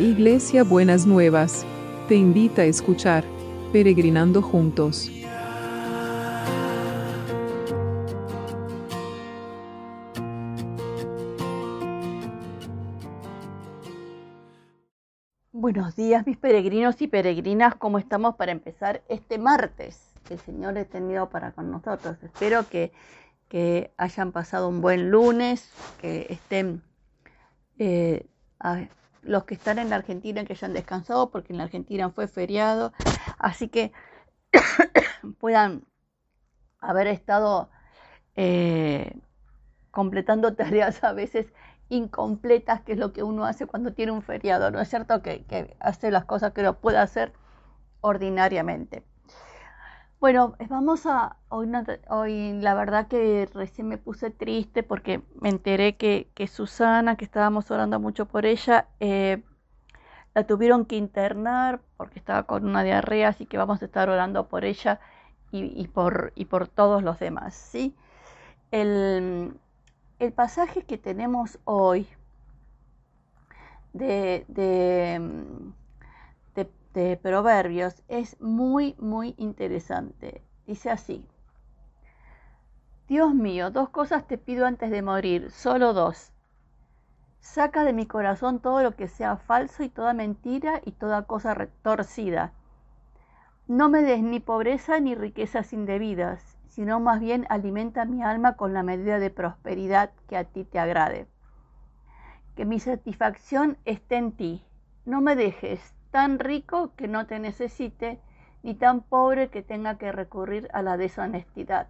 Iglesia Buenas Nuevas, te invita a escuchar Peregrinando Juntos. Buenos días mis peregrinos y peregrinas, ¿cómo estamos para empezar este martes? El Señor ha tenido para con nosotros. Espero que, que hayan pasado un buen lunes, que estén eh, los que están en la Argentina que hayan descansado, porque en la Argentina fue feriado, así que puedan haber estado eh, completando tareas a veces incompletas, que es lo que uno hace cuando tiene un feriado, ¿no es cierto? Que, que hace las cosas que no puede hacer ordinariamente. Bueno, vamos a, hoy, hoy la verdad que recién me puse triste porque me enteré que, que Susana, que estábamos orando mucho por ella, eh, la tuvieron que internar porque estaba con una diarrea, así que vamos a estar orando por ella y, por, y por todos los demás, ¿sí? El, el pasaje que tenemos hoy de, de de Proverbios es muy, muy interesante. Dice así, Dios mío, dos cosas te pido antes de morir, solo dos. Saca de mi corazón todo lo que sea falso y toda mentira y toda cosa retorcida. No me des ni pobreza ni riquezas indebidas, sino más bien alimenta mi alma con la medida de prosperidad que a ti te agrade. Que mi satisfacción esté en ti. No me dejes, tan rico que no te necesite, ni tan pobre que tenga que recurrir a la deshonestidad,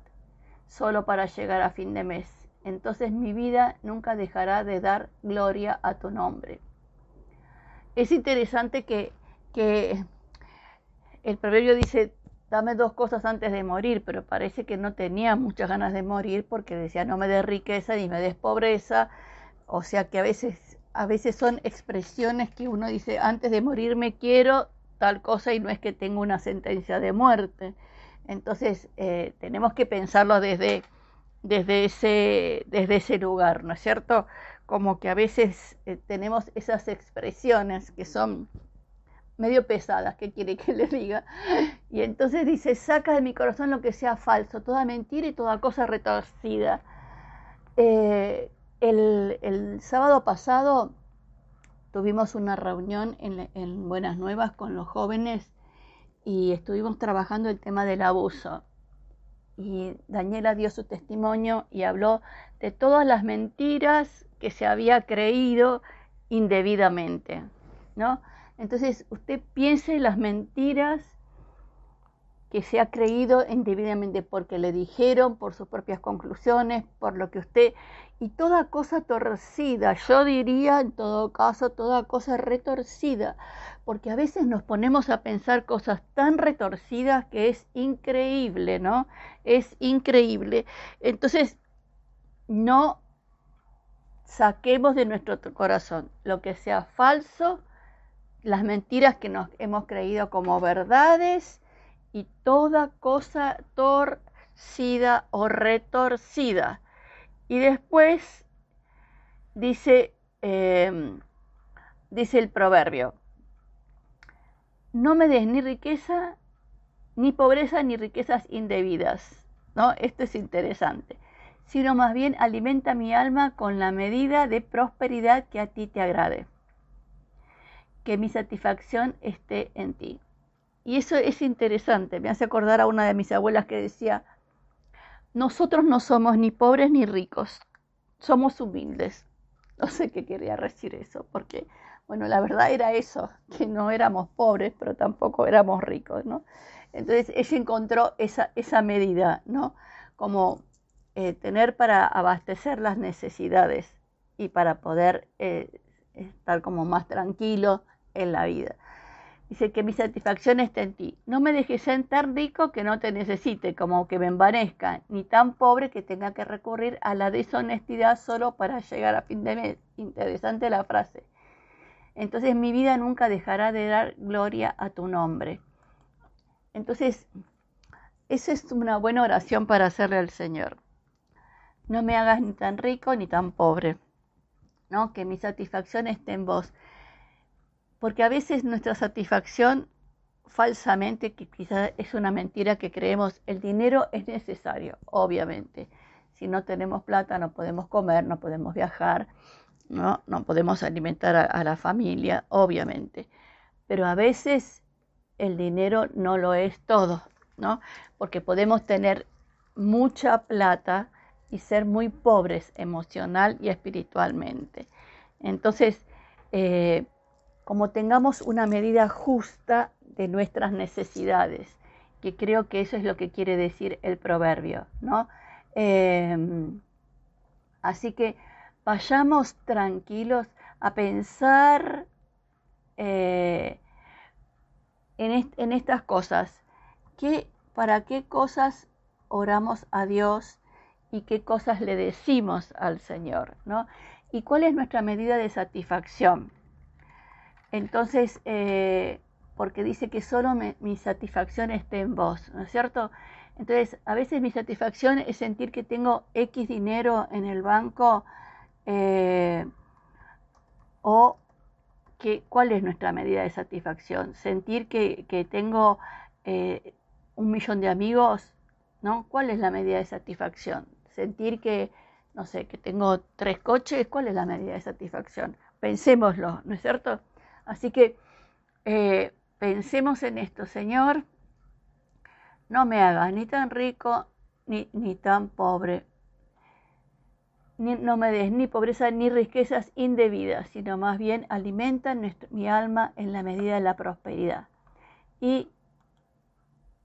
solo para llegar a fin de mes. Entonces mi vida nunca dejará de dar gloria a tu nombre. Es interesante que, que el proverbio dice, dame dos cosas antes de morir, pero parece que no tenía muchas ganas de morir porque decía, no me des riqueza ni me des pobreza. O sea que a veces a veces son expresiones que uno dice, antes de morir me quiero tal cosa y no es que tenga una sentencia de muerte. Entonces eh, tenemos que pensarlo desde, desde, ese, desde ese lugar, ¿no es cierto? Como que a veces eh, tenemos esas expresiones que son medio pesadas, ¿qué quiere que le diga? Y entonces dice, saca de mi corazón lo que sea falso, toda mentira y toda cosa retorcida. Eh, el, sábado pasado tuvimos una reunión en, Buenas Nuevas con los jóvenes y estuvimos trabajando el tema del abuso. Y Daniela dio su testimonio y habló de todas las mentiras que se había creído indebidamente, ¿no? Entonces, usted piense las mentiras que se ha creído indebidamente porque le dijeron, por sus propias conclusiones, por lo que usted... Y toda cosa torcida, yo diría en todo caso, toda cosa retorcida, porque a veces nos ponemos a pensar cosas tan retorcidas que es increíble, ¿no? Es increíble. Entonces, no saquemos de nuestro corazón lo que sea falso, las mentiras que nos hemos creído como verdades, y toda cosa torcida o retorcida. Y después dice, em, dice el proverbio, no me des ni riqueza, ni pobreza, ni riquezas indebidas. ¿no? Esto es interesante. Sino más bien alimenta mi alma con la medida de prosperidad que a ti te agrade. Que mi satisfacción esté en ti. Y eso es interesante, me hace acordar a una de mis abuelas que decía, nosotros no somos ni pobres ni ricos, somos humildes. No sé qué quería decir eso, porque, bueno, la verdad era eso, que no éramos pobres, pero tampoco éramos ricos, ¿no? Entonces ella encontró esa, esa medida, ¿no? Como eh, tener para abastecer las necesidades y para poder eh, estar como más tranquilo en la vida. Dice que mi satisfacción está en ti. No me dejes ser tan rico que no te necesite, como que me envanezca, ni tan pobre que tenga que recurrir a la deshonestidad solo para llegar a fin de mes. Interesante la frase. Entonces mi vida nunca dejará de dar gloria a tu nombre. Entonces, esa es una buena oración para hacerle al Señor. No me hagas ni tan rico ni tan pobre. ¿no? Que mi satisfacción esté en vos porque a veces nuestra satisfacción falsamente, que quizás es una mentira que creemos, el dinero es necesario, obviamente. Si no tenemos plata no podemos comer, no podemos viajar, no, no podemos alimentar a, la familia, obviamente. Pero a veces el dinero no lo es todo, ¿no? Porque podemos tener mucha plata y ser muy pobres emocional y espiritualmente. Entonces, eh, como tengamos una medida justa de nuestras necesidades, que creo que eso es lo que quiere decir el proverbio, ¿no? Em, así que vayamos tranquilos a pensar eh, en, en, estas cosas. ¿Qué, ¿Para qué cosas oramos a Dios y qué cosas le decimos al Señor? ¿no? ¿Y cuál es nuestra medida de satisfacción? Entonces, eh, porque dice que solo mi satisfacción esté en vos, ¿no es cierto? Entonces, a veces mi satisfacción es sentir que tengo X dinero en el banco eh, o que, cuál es nuestra medida de satisfacción. Sentir que, tengo eh, un millón de amigos, ¿no? ¿Cuál es la medida de satisfacción? Sentir que, no sé, que tengo tres coches, ¿cuál es la medida de satisfacción? Pensémoslo, ¿no es cierto? Así que eh, pensemos en esto, Señor, no me hagas ni tan rico ni, ni tan pobre. No me des ni pobreza ni riquezas indebidas, sino más bien alimenta mi alma en la medida de la prosperidad. Y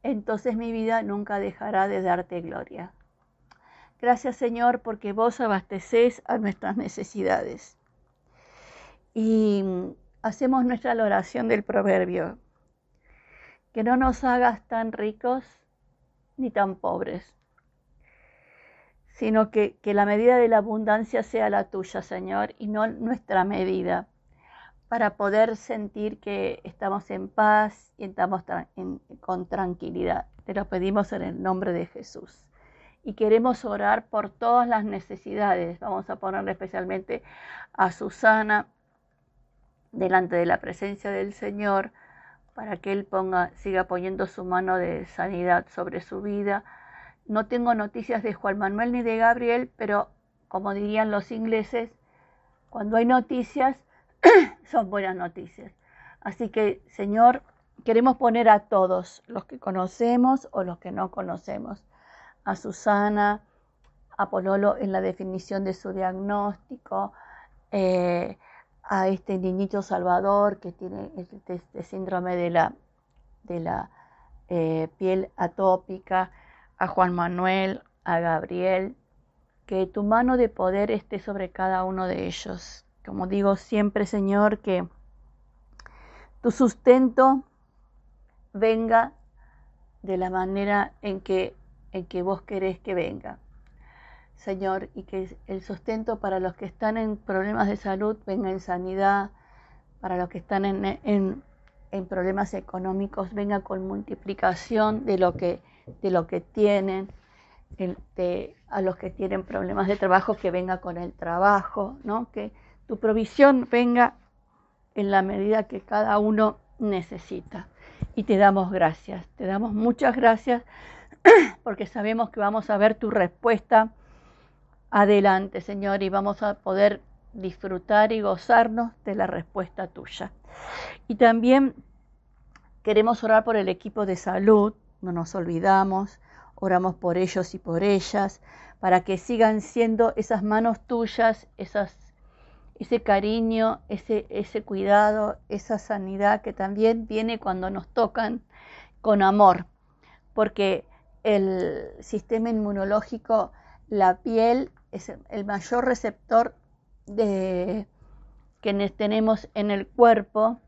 entonces mi vida nunca dejará de darte gloria. Gracias Señor porque vos abastecés a nuestras necesidades. Y hacemos nuestra oración del proverbio. Que no nos hagas tan ricos ni tan pobres, sino que, que la medida de la abundancia sea la tuya, Señor, y no nuestra medida, para poder sentir que estamos en paz y estamos con tranquilidad. Te lo pedimos en el nombre de Jesús. Y queremos orar por todas las necesidades. Vamos a ponerle especialmente a Susana, delante de la presencia del Señor para que Él ponga, siga poniendo su mano de sanidad sobre su vida. No tengo noticias de Juan Manuel ni de Gabriel, pero como dirían los ingleses, cuando hay noticias, son buenas noticias. Así que, Señor, queremos poner a todos, los que conocemos o los que no conocemos, a Susana, a Pololo en la definición de su diagnóstico, eh, a este niñito Salvador que tiene este, este síndrome de la, de la eh, piel atópica, a Juan Manuel, a Gabriel, que tu mano de poder esté sobre cada uno de ellos. Como digo siempre, Señor, que tu sustento venga de la manera en que, en que vos querés que venga. Señor, y que el sustento para los que están en problemas de salud venga en sanidad, para los que están en, problemas económicos venga con multiplicación de lo que, de lo que tienen, a los que tienen problemas de trabajo que venga con el trabajo, que tu provisión venga en la medida que cada uno necesita. Y te damos gracias, te damos muchas gracias porque sabemos que vamos a ver tu respuesta adelante, Señor, y vamos a poder disfrutar y gozarnos de la respuesta tuya. Y también queremos orar por el equipo de salud, no nos olvidamos, oramos por ellos y por ellas, para que sigan siendo esas manos tuyas, ese cariño, ese cuidado, esa sanidad que también viene cuando nos tocan con amor, porque el sistema inmunológico, la piel es el mayor receptor de, que tenemos en el cuerpo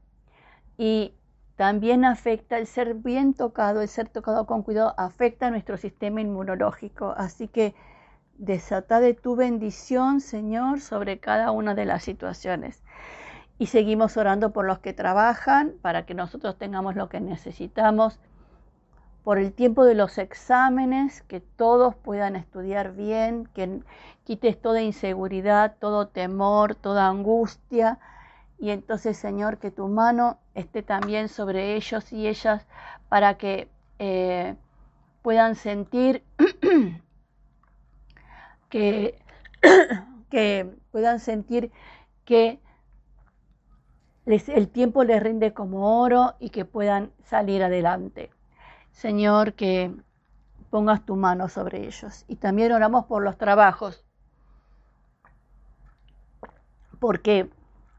y también afecta el ser bien tocado, el ser tocado con cuidado, afecta a nuestro sistema inmunológico. Así que desata de tu bendición, Señor, sobre cada una de las situaciones. Y seguimos orando por los que trabajan para que nosotros tengamos lo que necesitamos por el tiempo de los exámenes, que todos puedan estudiar bien, que quites toda inseguridad, todo temor, toda angustia Y entonces, Señor, que tu mano esté también sobre ellos y ellas para que eh, puedan sentir que, que puedan sentir que el tiempo les rinde como oro y que puedan salir adelante. Señor, que pongas tu mano sobre ellos. Y también oramos por los trabajos, porque,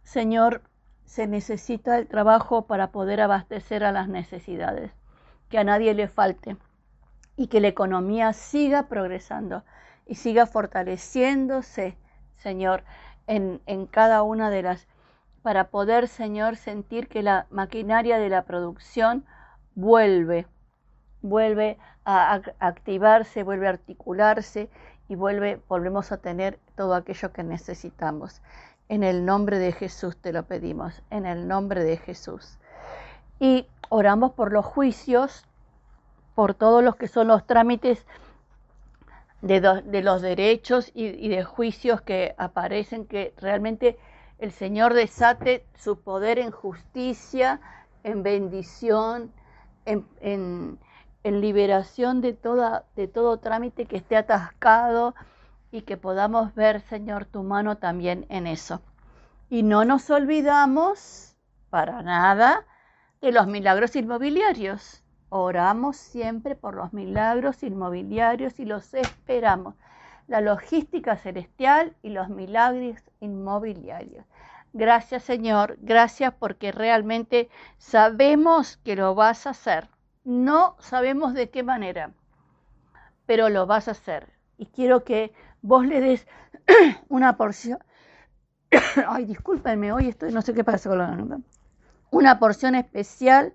Señor, se necesita el trabajo para poder abastecer a las necesidades, que a nadie le falte. Y que la economía siga progresando y siga fortaleciéndose, Señor, en, cada una de las, para poder, Señor, sentir que la maquinaria de la producción vuelve, vuelve a activarse, vuelve a articularse y vuelve, volvemos a tener todo aquello que necesitamos. En el nombre de Jesús te lo pedimos, en el nombre de Jesús. Y oramos por los juicios, por todos los que son los trámites de, los derechos y, de juicios que aparecen, que realmente el Señor desate su poder en justicia, en bendición, en, en, en liberación de, de todo trámite que esté atascado y que podamos ver, Señor, tu mano también en eso. Y no nos olvidamos para nada de los milagros inmobiliarios. Oramos siempre por los milagros inmobiliarios y los esperamos. La logística celestial y los milagros inmobiliarios. Gracias Señor, gracias porque realmente sabemos que lo vas a hacer. No sabemos de qué manera, pero lo vas a hacer. Y quiero que vos le des una porción. Ay, discúlpenme, hoy estoy, no sé qué pasa con la Una porción especial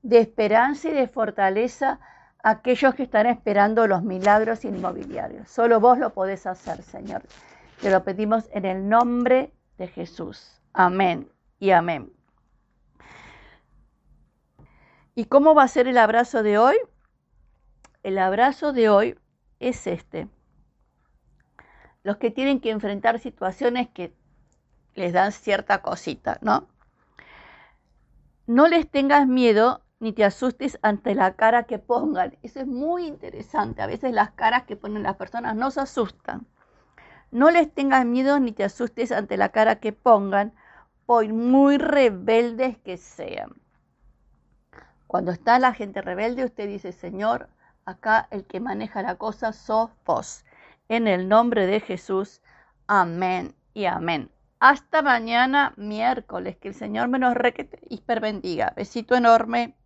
de esperanza y de fortaleza a aquellos que están esperando los milagros inmobiliarios. Solo vos lo podés hacer, Señor. Te lo pedimos en el nombre de Jesús. Amén y amén. ¿Y cómo va a ser el abrazo de hoy? El abrazo de hoy es este los que tienen que enfrentar situaciones que les dan cierta cosita, ¿no? No les tengas miedo ni te asustes ante la cara que pongan. Eso es muy interesante. A veces las caras que ponen las personas no se asustan. No les tengas miedo ni te asustes ante la cara que pongan, por muy rebeldes que sean. Cuando está la gente rebelde, usted dice, Señor, acá el que maneja la cosa sos vos. En el nombre de Jesús. Amén y amén. Hasta mañana miércoles. Que el Señor me nos requete y bendiga. Besito enorme.